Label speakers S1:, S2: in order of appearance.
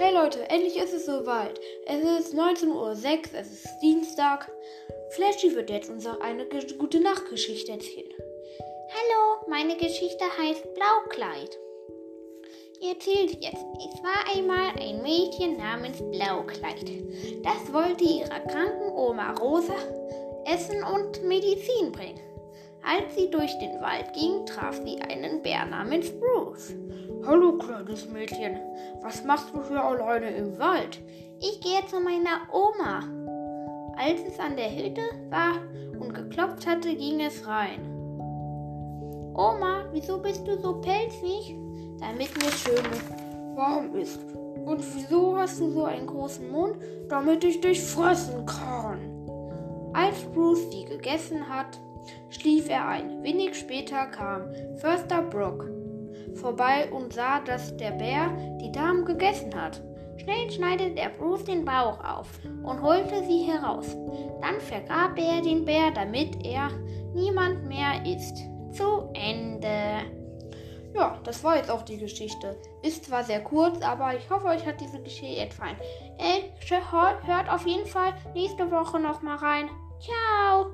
S1: Hey Leute, endlich ist es soweit. Es ist 19.06 Uhr, es ist Dienstag. Flashy wird jetzt uns auch eine gute Nachtgeschichte erzählen.
S2: Hallo, meine Geschichte heißt Blaukleid. Ihr erzählt jetzt, es war einmal ein Mädchen namens Blaukleid. Das wollte ihrer kranken Oma Rosa Essen und Medizin bringen. Als sie durch den Wald ging, traf sie einen Bär namens Bruce.
S1: Hallo, kleines Mädchen. Was machst du hier alleine im Wald?
S2: Ich gehe zu meiner Oma. Als es an der Hütte war und geklopft hatte, ging es rein. Oma, wieso bist du so pelzig?
S1: Damit mir schön warm ist. Und wieso hast du so einen großen Mund? Damit ich dich fressen kann. Als Bruce die gegessen hat, schlief er ein. Wenig später kam Förster Brock vorbei und sah, dass der Bär die Dame gegessen hat. Schnell schneidete der Bruce den Bauch auf und holte sie heraus. Dann vergrab er den Bär, damit er niemand mehr isst. Zu Ende. Ja, das war jetzt auch die Geschichte. Ist zwar sehr kurz, aber ich hoffe, euch hat diese Geschichte gefallen. Äh, hört auf jeden Fall nächste Woche nochmal rein. Ciao.